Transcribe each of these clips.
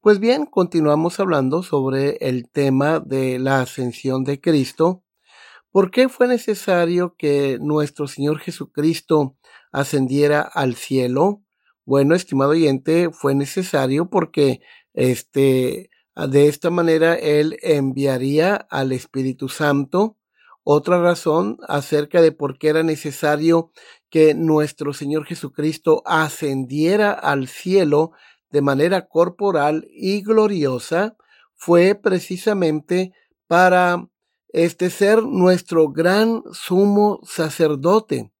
Pues bien, continuamos hablando sobre el tema de la ascensión de Cristo. ¿Por qué fue necesario que nuestro Señor Jesucristo ascendiera al cielo? Bueno, estimado oyente, fue necesario porque este, de esta manera Él enviaría al Espíritu Santo otra razón acerca de por qué era necesario que nuestro Señor Jesucristo ascendiera al cielo de manera corporal y gloriosa fue precisamente para este ser nuestro gran sumo sacerdote.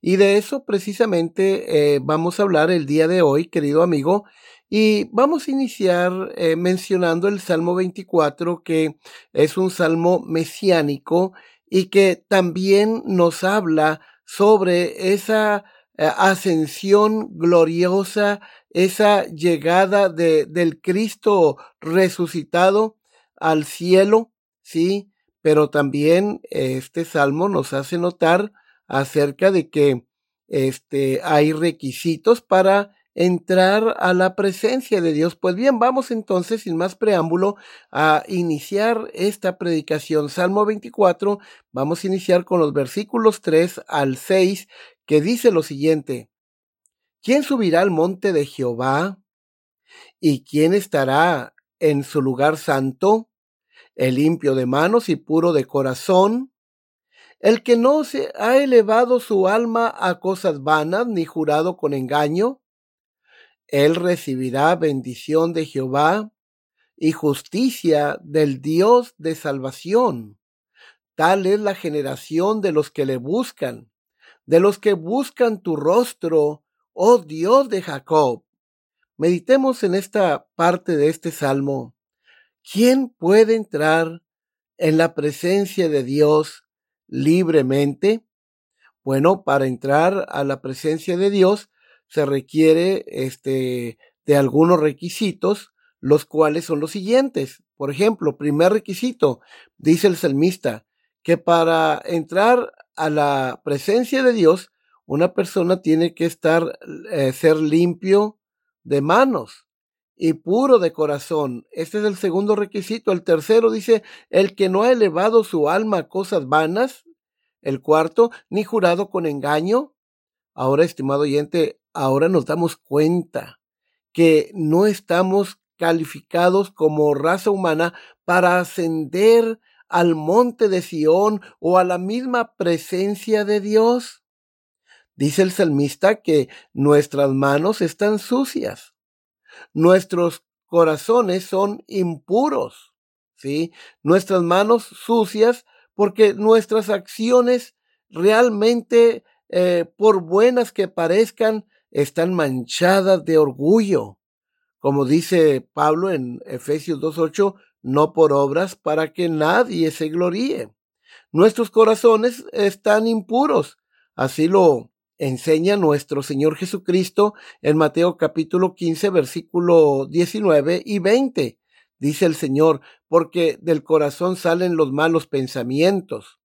Y de eso precisamente eh, vamos a hablar el día de hoy, querido amigo, y vamos a iniciar eh, mencionando el Salmo 24, que es un salmo mesiánico y que también nos habla sobre esa ascensión gloriosa, esa llegada de, del Cristo resucitado al cielo, sí, pero también este salmo nos hace notar acerca de que este, hay requisitos para entrar a la presencia de Dios. Pues bien, vamos entonces, sin más preámbulo, a iniciar esta predicación. Salmo 24, vamos a iniciar con los versículos 3 al 6, que dice lo siguiente. ¿Quién subirá al monte de Jehová? ¿Y quién estará en su lugar santo? El limpio de manos y puro de corazón, el que no se ha elevado su alma a cosas vanas ni jurado con engaño, él recibirá bendición de Jehová y justicia del Dios de salvación. Tal es la generación de los que le buscan, de los que buscan tu rostro, oh Dios de Jacob. Meditemos en esta parte de este salmo. ¿Quién puede entrar en la presencia de Dios libremente? Bueno, para entrar a la presencia de Dios se requiere este, de algunos requisitos, los cuales son los siguientes. Por ejemplo, primer requisito, dice el salmista, que para entrar a la presencia de Dios, una persona tiene que estar, eh, ser limpio de manos y puro de corazón. Este es el segundo requisito. El tercero dice, el que no ha elevado su alma a cosas vanas. El cuarto, ni jurado con engaño. Ahora, estimado oyente, ahora nos damos cuenta que no estamos calificados como raza humana para ascender al monte de Sión o a la misma presencia de Dios. Dice el salmista que nuestras manos están sucias, nuestros corazones son impuros, ¿sí? Nuestras manos sucias porque nuestras acciones realmente, eh, por buenas que parezcan, están manchadas de orgullo. Como dice Pablo en Efesios 2.8, no por obras para que nadie se gloríe. Nuestros corazones están impuros. Así lo enseña nuestro Señor Jesucristo en Mateo capítulo 15, versículo 19 y 20. Dice el Señor, porque del corazón salen los malos pensamientos,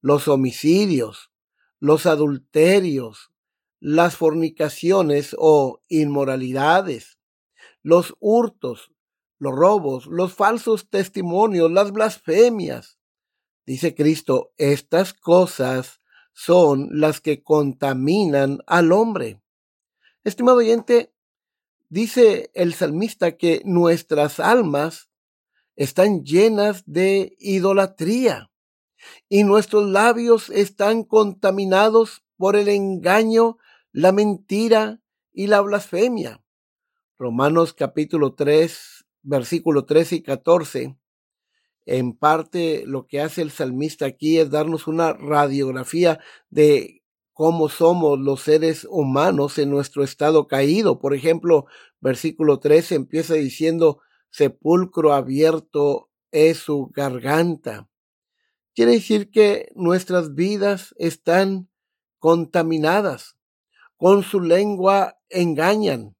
los homicidios, los adulterios, las fornicaciones o inmoralidades, los hurtos, los robos, los falsos testimonios, las blasfemias. Dice Cristo, estas cosas son las que contaminan al hombre. Estimado oyente, dice el salmista que nuestras almas están llenas de idolatría. y nuestros labios están contaminados por el engaño, la mentira y la blasfemia. Romanos capítulo 3, versículo 13 y 14. En parte lo que hace el salmista aquí es darnos una radiografía de cómo somos los seres humanos en nuestro estado caído. Por ejemplo, versículo 13 empieza diciendo, sepulcro abierto es su garganta. Quiere decir que nuestras vidas están contaminadas. Con su lengua engañan.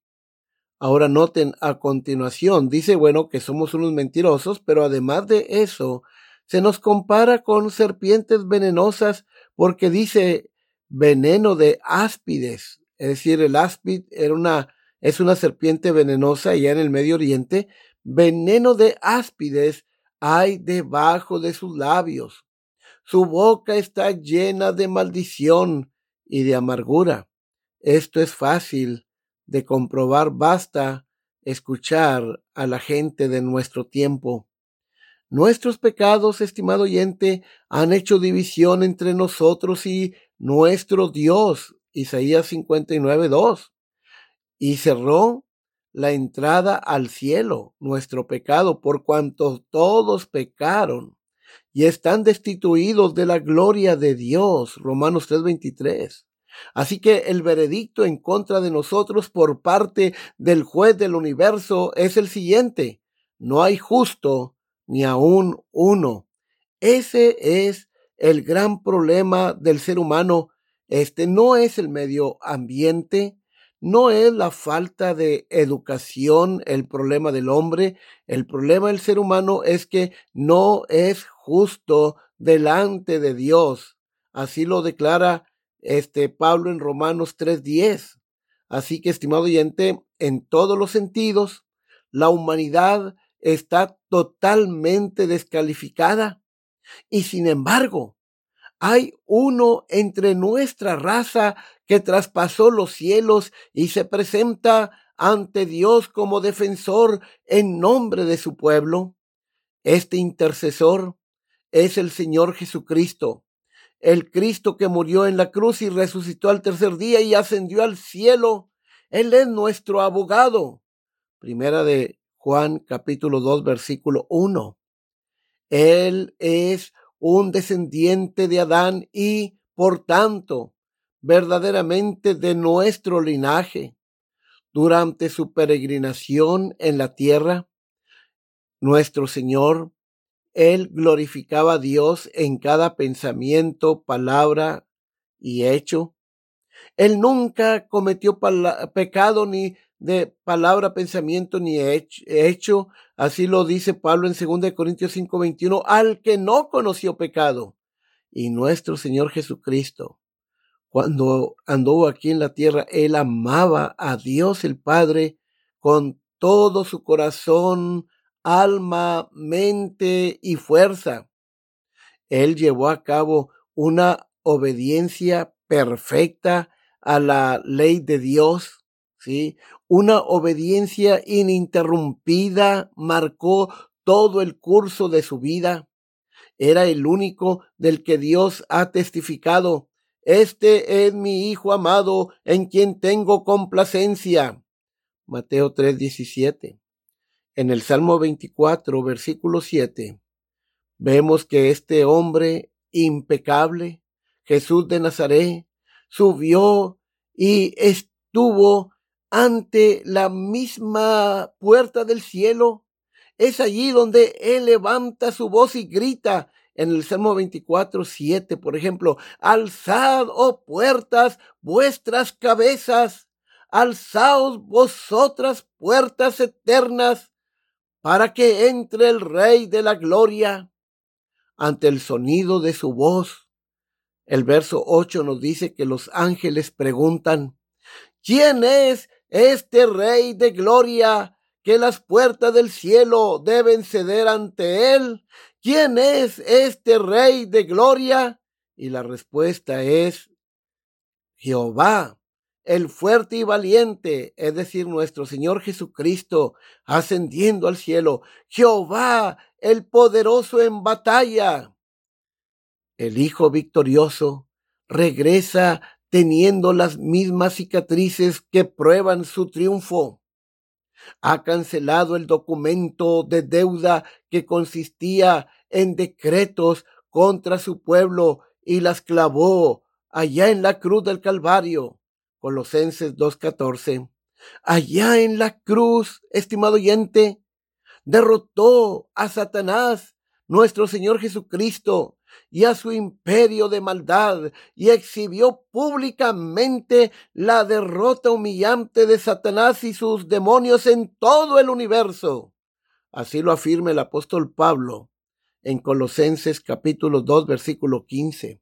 Ahora noten a continuación, dice, bueno, que somos unos mentirosos, pero además de eso, se nos compara con serpientes venenosas porque dice veneno de áspides. Es decir, el áspid era una, es una serpiente venenosa allá en el Medio Oriente. Veneno de áspides hay debajo de sus labios. Su boca está llena de maldición y de amargura. Esto es fácil de comprobar, basta escuchar a la gente de nuestro tiempo. Nuestros pecados, estimado oyente, han hecho división entre nosotros y nuestro Dios. Isaías 59, 2. Y cerró la entrada al cielo, nuestro pecado, por cuanto todos pecaron y están destituidos de la gloria de Dios. Romanos 3:23. Así que el veredicto en contra de nosotros por parte del juez del universo es el siguiente. No hay justo ni aún uno. Ese es el gran problema del ser humano. Este no es el medio ambiente, no es la falta de educación el problema del hombre, el problema del ser humano es que no es justo delante de Dios. Así lo declara este Pablo en Romanos 3:10. Así que, estimado oyente, en todos los sentidos, la humanidad está totalmente descalificada. Y sin embargo, hay uno entre nuestra raza que traspasó los cielos y se presenta ante Dios como defensor en nombre de su pueblo. Este intercesor es el Señor Jesucristo, el Cristo que murió en la cruz y resucitó al tercer día y ascendió al cielo. Él es nuestro abogado. Primera de Juan capítulo 2 versículo 1. Él es un descendiente de Adán y, por tanto, verdaderamente de nuestro linaje. Durante su peregrinación en la tierra, nuestro Señor, Él glorificaba a Dios en cada pensamiento, palabra y hecho. Él nunca cometió pecado ni de palabra, pensamiento ni hecho. Así lo dice Pablo en 2 Corintios 5:21, al que no conoció pecado. Y nuestro Señor Jesucristo, cuando anduvo aquí en la tierra, él amaba a Dios el Padre con todo su corazón, alma, mente y fuerza. Él llevó a cabo una obediencia perfecta a la ley de Dios ¿sí? Una obediencia ininterrumpida marcó todo el curso de su vida. Era el único del que Dios ha testificado. Este es mi Hijo amado en quien tengo complacencia. Mateo 3:17. En el Salmo 24, versículo 7, vemos que este hombre impecable, Jesús de Nazaret, subió y estuvo ante la misma puerta del cielo. Es allí donde Él levanta su voz y grita en el Salmo 24, 7, por ejemplo, alzad, oh puertas, vuestras cabezas, alzaos vosotras puertas eternas, para que entre el Rey de la Gloria. Ante el sonido de su voz, el verso 8 nos dice que los ángeles preguntan, ¿quién es este Rey de Gloria, que las puertas del cielo deben ceder ante él. ¿Quién es este Rey de Gloria? Y la respuesta es Jehová, el fuerte y valiente, es decir, nuestro Señor Jesucristo, ascendiendo al cielo. Jehová, el poderoso en batalla. El Hijo victorioso regresa teniendo las mismas cicatrices que prueban su triunfo. Ha cancelado el documento de deuda que consistía en decretos contra su pueblo y las clavó allá en la cruz del Calvario. Colosenses 2.14. Allá en la cruz, estimado oyente, derrotó a Satanás, nuestro Señor Jesucristo, y a su imperio de maldad, y exhibió públicamente la derrota humillante de Satanás y sus demonios en todo el universo. Así lo afirma el apóstol Pablo en Colosenses capítulo 2 versículo 15.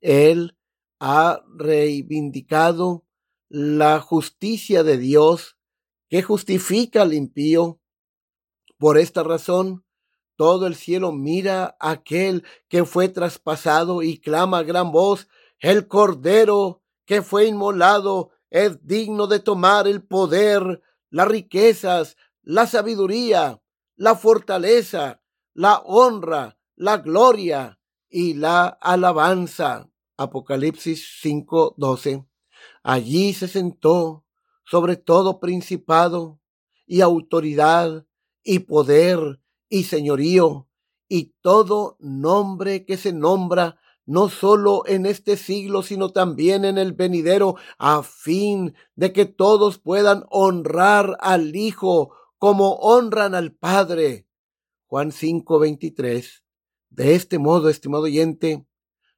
Él ha reivindicado la justicia de Dios que justifica al impío. Por esta razón, todo el cielo mira a aquel que fue traspasado y clama a gran voz, el cordero que fue inmolado es digno de tomar el poder, las riquezas, la sabiduría, la fortaleza, la honra, la gloria y la alabanza. Apocalipsis 5:12. Allí se sentó sobre todo principado y autoridad y poder y señorío y todo nombre que se nombra no solo en este siglo, sino también en el venidero, a fin de que todos puedan honrar al Hijo como honran al Padre. Juan 5:23. De este modo, estimado oyente,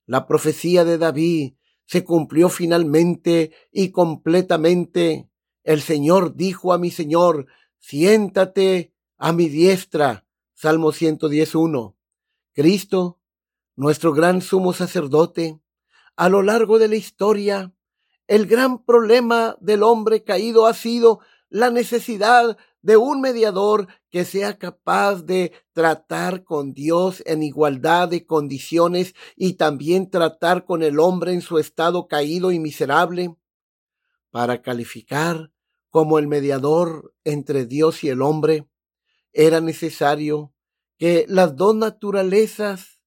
la profecía de David se cumplió finalmente y completamente. El Señor dijo a mi Señor, siéntate a mi diestra. Salmo 111. Cristo, nuestro gran sumo sacerdote, a lo largo de la historia, el gran problema del hombre caído ha sido la necesidad de un mediador que sea capaz de tratar con Dios en igualdad de condiciones y también tratar con el hombre en su estado caído y miserable, para calificar como el mediador entre Dios y el hombre, era necesario que las dos naturalezas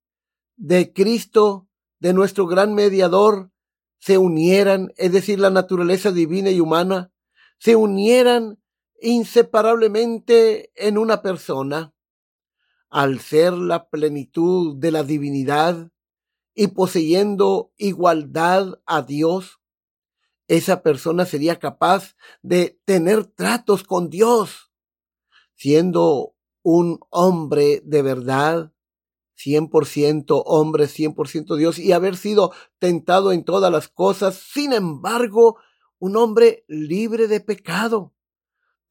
de Cristo, de nuestro gran mediador, se unieran, es decir, la naturaleza divina y humana, se unieran inseparablemente en una persona, al ser la plenitud de la divinidad y poseyendo igualdad a Dios, esa persona sería capaz de tener tratos con Dios, siendo un hombre de verdad, 100% hombre, 100% Dios, y haber sido tentado en todas las cosas, sin embargo, un hombre libre de pecado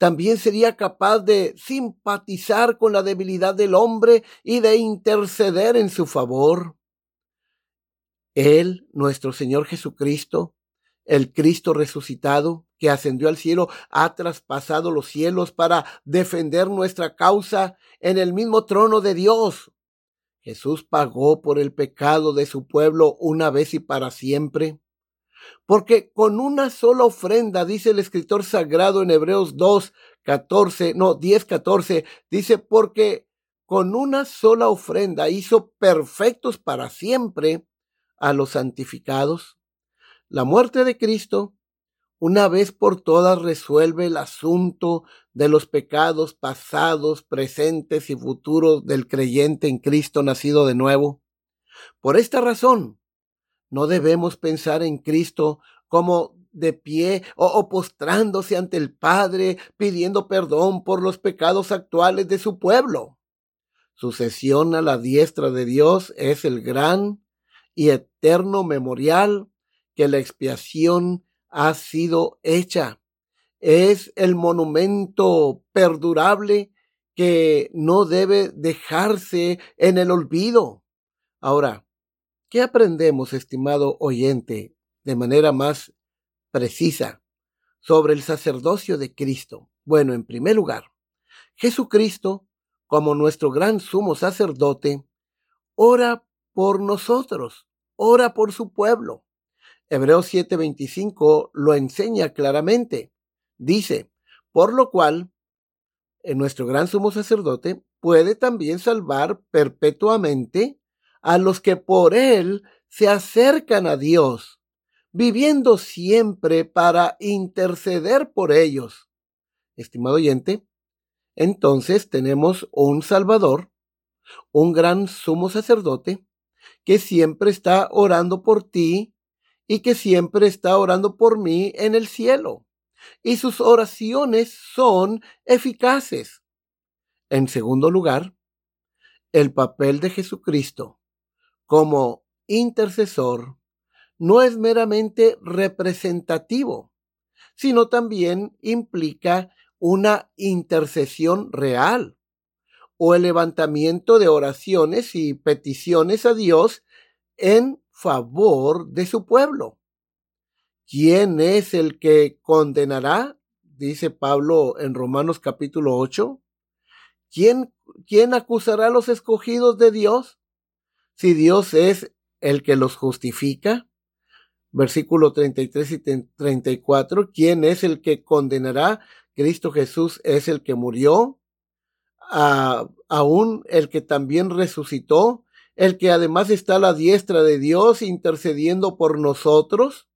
también sería capaz de simpatizar con la debilidad del hombre y de interceder en su favor. Él, nuestro Señor Jesucristo, el Cristo resucitado, que ascendió al cielo, ha traspasado los cielos para defender nuestra causa en el mismo trono de Dios. Jesús pagó por el pecado de su pueblo una vez y para siempre. Porque con una sola ofrenda, dice el escritor sagrado en Hebreos 2, 14, no, 10, 14, dice, porque con una sola ofrenda hizo perfectos para siempre a los santificados. La muerte de Cristo, una vez por todas, resuelve el asunto de los pecados pasados, presentes y futuros del creyente en Cristo nacido de nuevo. Por esta razón, no debemos pensar en Cristo como de pie o, postrándose ante el Padre pidiendo perdón por los pecados actuales de su pueblo. Su cesión a la diestra de Dios es el gran y eterno memorial que la expiación ha sido hecha. Es el monumento perdurable que no debe dejarse en el olvido. Ahora, ¿Qué aprendemos, estimado oyente, de manera más precisa sobre el sacerdocio de Cristo? Bueno, en primer lugar, Jesucristo, como nuestro gran sumo sacerdote, ora por nosotros, ora por su pueblo. Hebreos 7:25 lo enseña claramente. Dice, por lo cual, nuestro gran sumo sacerdote puede también salvar perpetuamente a los que por él se acercan a Dios, viviendo siempre para interceder por ellos. Estimado oyente, entonces tenemos un Salvador, un gran sumo sacerdote, que siempre está orando por ti y que siempre está orando por mí en el cielo. Y sus oraciones son eficaces. En segundo lugar, el papel de Jesucristo como intercesor no es meramente representativo, sino también implica una intercesión real o el levantamiento de oraciones y peticiones a Dios en favor de su pueblo. ¿Quién es el que condenará? Dice Pablo en Romanos capítulo 8. ¿Quién, quién acusará a los escogidos de Dios? Si Dios es el que los justifica. Versículo 33 y 34. ¿Quién es el que condenará? Cristo Jesús es el que murió aún el que también resucitó, el que además está a la diestra de Dios intercediendo por nosotros.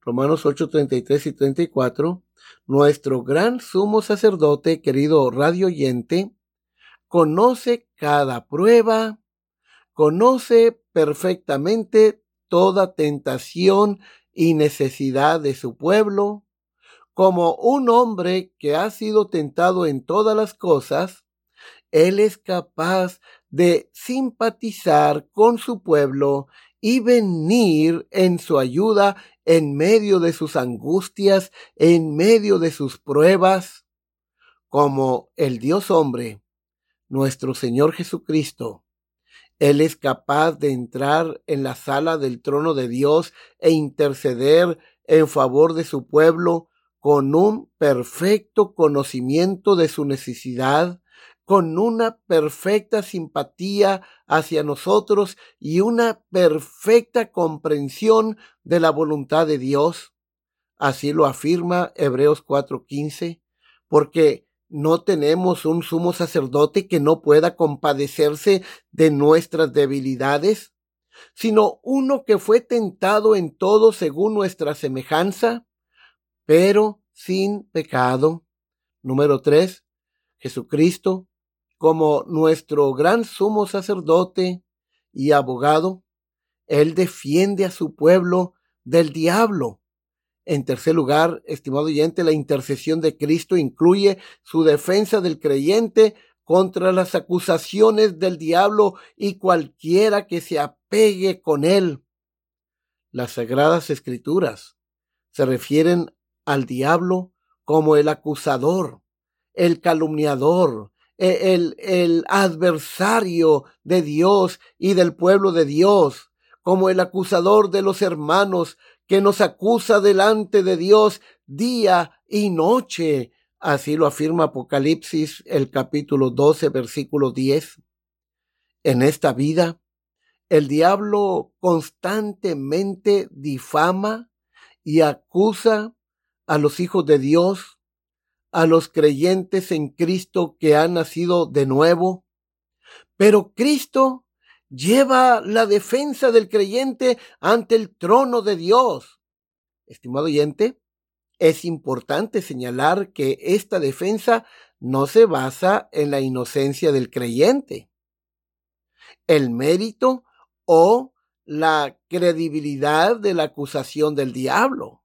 Romanos 8, 33 y 34. Nuestro gran sumo sacerdote, querido radio oyente, conoce cada prueba, conoce perfectamente toda tentación y necesidad de su pueblo, como un hombre que ha sido tentado en todas las cosas, él es capaz de simpatizar con su pueblo y venir en su ayuda en medio de sus angustias, en medio de sus pruebas, como el Dios hombre, nuestro Señor Jesucristo. Él es capaz de entrar en la sala del trono de Dios e interceder en favor de su pueblo con un perfecto conocimiento de su necesidad, con una perfecta simpatía hacia nosotros y una perfecta comprensión de la voluntad de Dios. Así lo afirma Hebreos 4:15, porque no tenemos un sumo sacerdote que no pueda compadecerse de nuestras debilidades, sino uno que fue tentado en todo según nuestra semejanza, pero sin pecado. Número 3. Jesucristo como nuestro gran sumo sacerdote y abogado, Él defiende a su pueblo del diablo. En tercer lugar, estimado oyente, la intercesión de Cristo incluye su defensa del creyente contra las acusaciones del diablo y cualquiera que se apegue con él. Las sagradas escrituras se refieren al diablo como el acusador, el calumniador, e, el, el adversario de Dios y del pueblo de Dios, como el acusador de los hermanos que nos acusa delante de Dios día y noche. Así lo afirma Apocalipsis el capítulo 12 versículo 10. En esta vida, el diablo constantemente difama y acusa a los hijos de Dios a los creyentes en Cristo que han nacido de nuevo. Pero Cristo lleva la defensa del creyente ante el trono de Dios. Estimado oyente, es importante señalar que esta defensa no se basa en la inocencia del creyente, el mérito o la credibilidad de la acusación del diablo.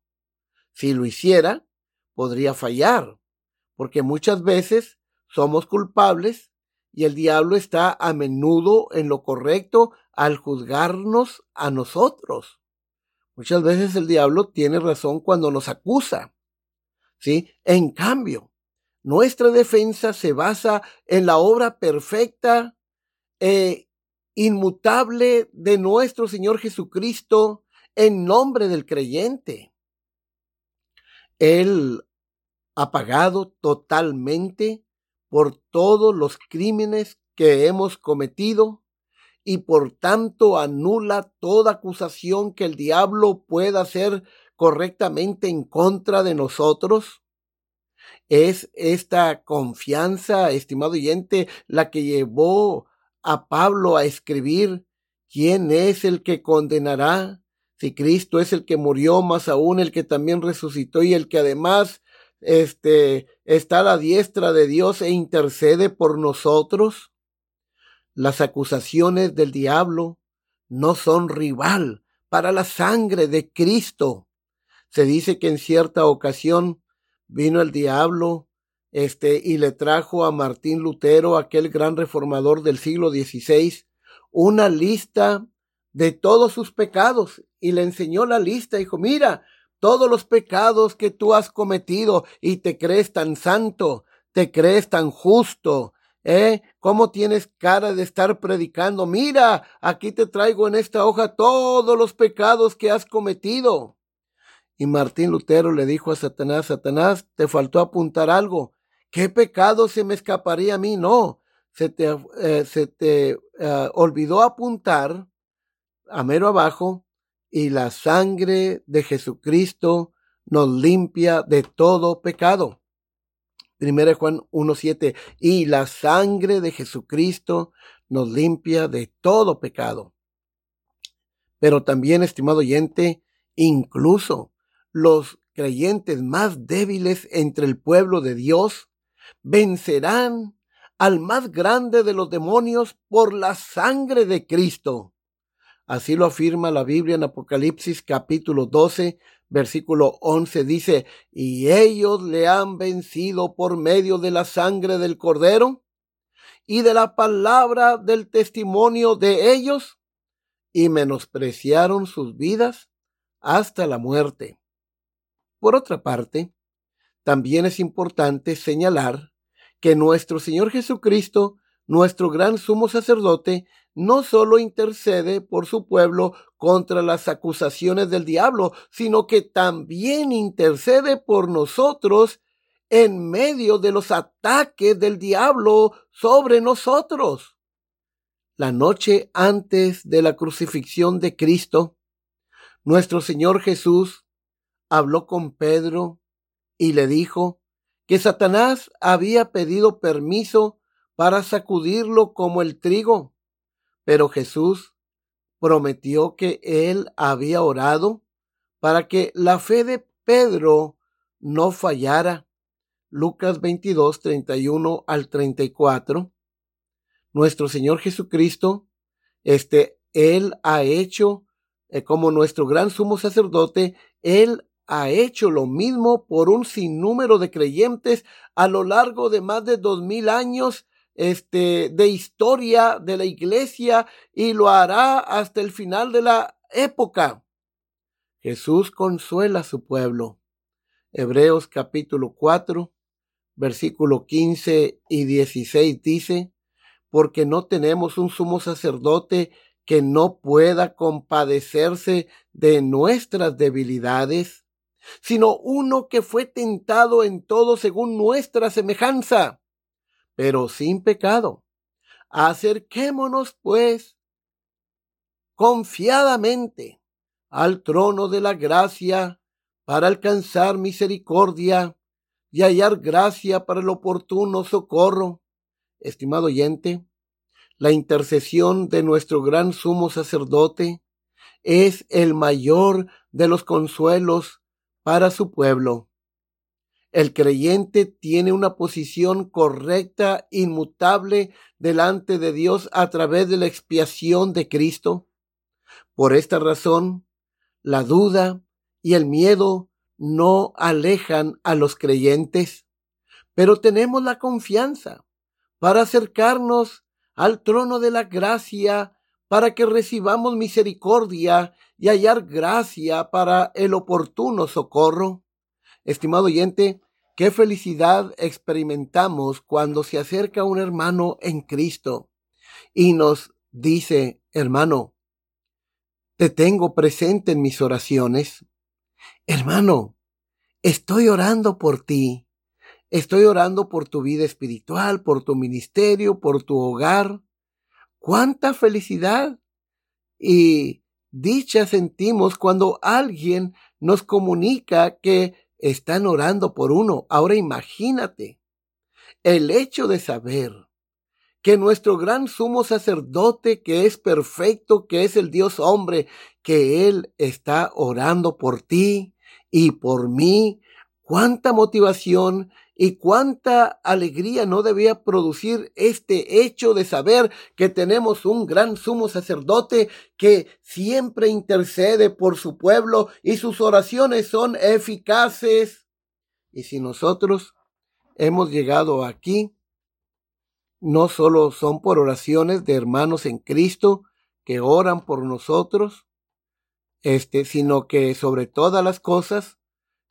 Si lo hiciera, podría fallar porque muchas veces somos culpables y el diablo está a menudo en lo correcto al juzgarnos a nosotros. Muchas veces el diablo tiene razón cuando nos acusa. ¿Sí? En cambio, nuestra defensa se basa en la obra perfecta e inmutable de nuestro Señor Jesucristo en nombre del creyente. Él ha pagado totalmente por todos los crímenes que hemos cometido y por tanto anula toda acusación que el diablo pueda hacer correctamente en contra de nosotros? ¿Es esta confianza, estimado oyente, la que llevó a Pablo a escribir, ¿quién es el que condenará? Si Cristo es el que murió, más aún el que también resucitó y el que además este, está a la diestra de Dios e intercede por nosotros. Las acusaciones del diablo no son rival para la sangre de Cristo. Se dice que en cierta ocasión vino el diablo este, y le trajo a Martín Lutero, aquel gran reformador del siglo XVI, una lista de todos sus pecados y le enseñó la lista. Dijo, mira, todos los pecados que tú has cometido y te crees tan santo, te crees tan justo, ¿eh? ¿Cómo tienes cara de estar predicando? Mira, aquí te traigo en esta hoja todos los pecados que has cometido. Y Martín Lutero le dijo a Satanás, Satanás, te faltó apuntar algo. ¿Qué pecado se me escaparía a mí? No, se te, eh, se te eh, olvidó apuntar a mero abajo, y la sangre de Jesucristo nos limpia de todo pecado. Primera Juan 1.7, y la sangre de Jesucristo nos limpia de todo pecado. Pero también, estimado oyente, incluso los creyentes más débiles entre el pueblo de Dios vencerán al más grande de los demonios por la sangre de Cristo. Así lo afirma la Biblia en Apocalipsis capítulo 12, versículo 11. Dice, y ellos le han vencido por medio de la sangre del cordero y de la palabra del testimonio de ellos, y menospreciaron sus vidas hasta la muerte. Por otra parte, también es importante señalar que nuestro Señor Jesucristo, nuestro gran sumo sacerdote, no solo intercede por su pueblo contra las acusaciones del diablo, sino que también intercede por nosotros en medio de los ataques del diablo sobre nosotros. La noche antes de la crucifixión de Cristo, nuestro Señor Jesús habló con Pedro y le dijo que Satanás había pedido permiso para sacudirlo como el trigo, pero Jesús prometió que él había orado para que la fe de Pedro no fallara. Lucas 22, 31 al 34. Nuestro Señor Jesucristo, este, Él ha hecho, eh, como nuestro gran sumo sacerdote, Él ha hecho lo mismo por un sinnúmero de creyentes a lo largo de más de dos mil años este, de historia de la iglesia y lo hará hasta el final de la época. Jesús consuela a su pueblo. Hebreos capítulo 4, versículo 15 y 16 dice, porque no tenemos un sumo sacerdote que no pueda compadecerse de nuestras debilidades, sino uno que fue tentado en todo según nuestra semejanza, pero sin pecado. Acerquémonos, pues, confiadamente al trono de la gracia para alcanzar misericordia y hallar gracia para el oportuno socorro. Estimado oyente, la intercesión de nuestro gran sumo sacerdote es el mayor de los consuelos para su pueblo. El creyente tiene una posición correcta, inmutable delante de Dios a través de la expiación de Cristo. Por esta razón, la duda y el miedo no alejan a los creyentes, pero tenemos la confianza para acercarnos al trono de la gracia para que recibamos misericordia y hallar gracia para el oportuno socorro. Estimado oyente, qué felicidad experimentamos cuando se acerca un hermano en Cristo y nos dice, hermano, te tengo presente en mis oraciones. Hermano, estoy orando por ti. Estoy orando por tu vida espiritual, por tu ministerio, por tu hogar cuánta felicidad y dicha sentimos cuando alguien nos comunica que están orando por uno. Ahora imagínate el hecho de saber que nuestro gran sumo sacerdote, que es perfecto, que es el Dios hombre, que Él está orando por ti y por mí. Cuánta motivación y cuánta alegría no debía producir este hecho de saber que tenemos un gran sumo sacerdote que siempre intercede por su pueblo y sus oraciones son eficaces. Y si nosotros hemos llegado aquí, no solo son por oraciones de hermanos en Cristo que oran por nosotros, este, sino que sobre todas las cosas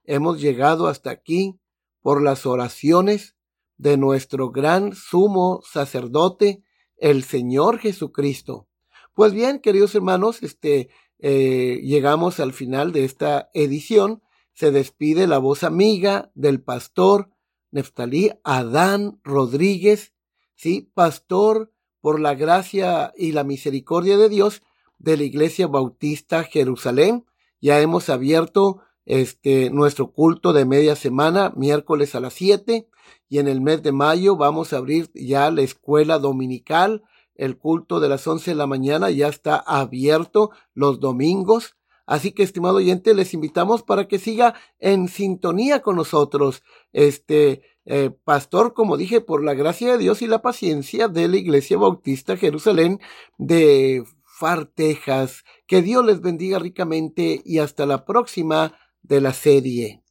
hemos llegado hasta aquí por las oraciones de nuestro gran sumo sacerdote, el Señor Jesucristo. Pues bien, queridos hermanos, este, eh, llegamos al final de esta edición. Se despide la voz amiga del pastor Neftalí Adán Rodríguez, sí, pastor por la gracia y la misericordia de Dios de la Iglesia Bautista Jerusalén. Ya hemos abierto este, nuestro culto de media semana, miércoles a las 7, y en el mes de mayo vamos a abrir ya la escuela dominical. El culto de las 11 de la mañana ya está abierto los domingos. Así que, estimado oyente, les invitamos para que siga en sintonía con nosotros. Este eh, pastor, como dije, por la gracia de Dios y la paciencia de la Iglesia Bautista Jerusalén de Far, Texas. Que Dios les bendiga ricamente y hasta la próxima de la serie.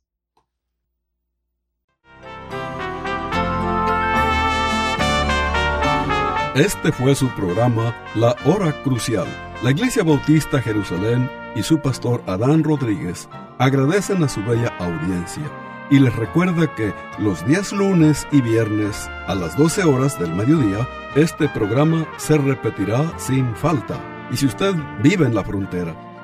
Este fue su programa La Hora Crucial. La Iglesia Bautista Jerusalén y su pastor Adán Rodríguez agradecen a su bella audiencia y les recuerda que los días lunes y viernes a las 12 horas del mediodía, este programa se repetirá sin falta. Y si usted vive en la frontera,